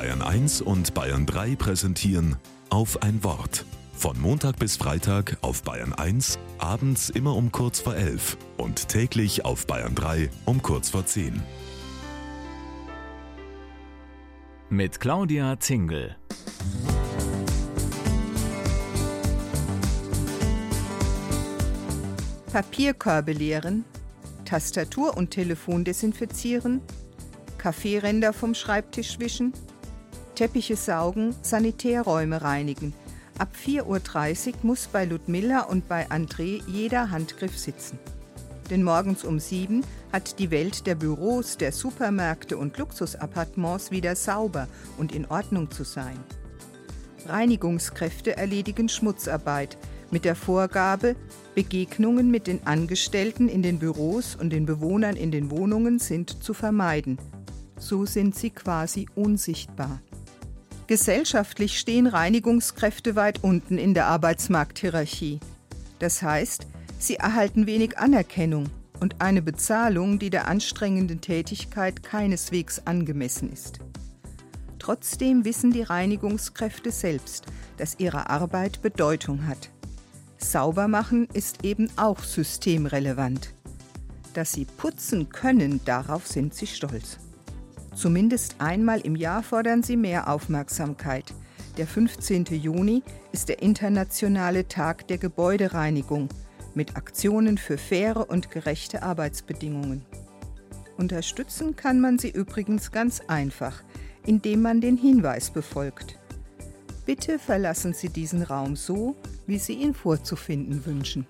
Bayern 1 und Bayern 3 präsentieren auf ein Wort. Von Montag bis Freitag auf Bayern 1, abends immer um kurz vor 11 und täglich auf Bayern 3 um kurz vor 10. Mit Claudia Zingel. Papierkörbe leeren, Tastatur und Telefon desinfizieren, Kaffeeränder vom Schreibtisch wischen, Teppiche saugen, Sanitärräume reinigen. Ab 4.30 Uhr muss bei Ludmilla und bei André jeder Handgriff sitzen. Denn morgens um sieben hat die Welt der Büros, der Supermärkte und Luxusappartements wieder sauber und in Ordnung zu sein. Reinigungskräfte erledigen Schmutzarbeit mit der Vorgabe, Begegnungen mit den Angestellten in den Büros und den Bewohnern in den Wohnungen sind zu vermeiden. So sind sie quasi unsichtbar. Gesellschaftlich stehen Reinigungskräfte weit unten in der Arbeitsmarkthierarchie. Das heißt, sie erhalten wenig Anerkennung und eine Bezahlung, die der anstrengenden Tätigkeit keineswegs angemessen ist. Trotzdem wissen die Reinigungskräfte selbst, dass ihre Arbeit Bedeutung hat. Saubermachen ist eben auch systemrelevant. Dass sie putzen können, darauf sind sie stolz. Zumindest einmal im Jahr fordern sie mehr Aufmerksamkeit. Der 15. Juni ist der internationale Tag der Gebäudereinigung mit Aktionen für faire und gerechte Arbeitsbedingungen. Unterstützen kann man sie übrigens ganz einfach, indem man den Hinweis befolgt. Bitte verlassen Sie diesen Raum so, wie Sie ihn vorzufinden wünschen.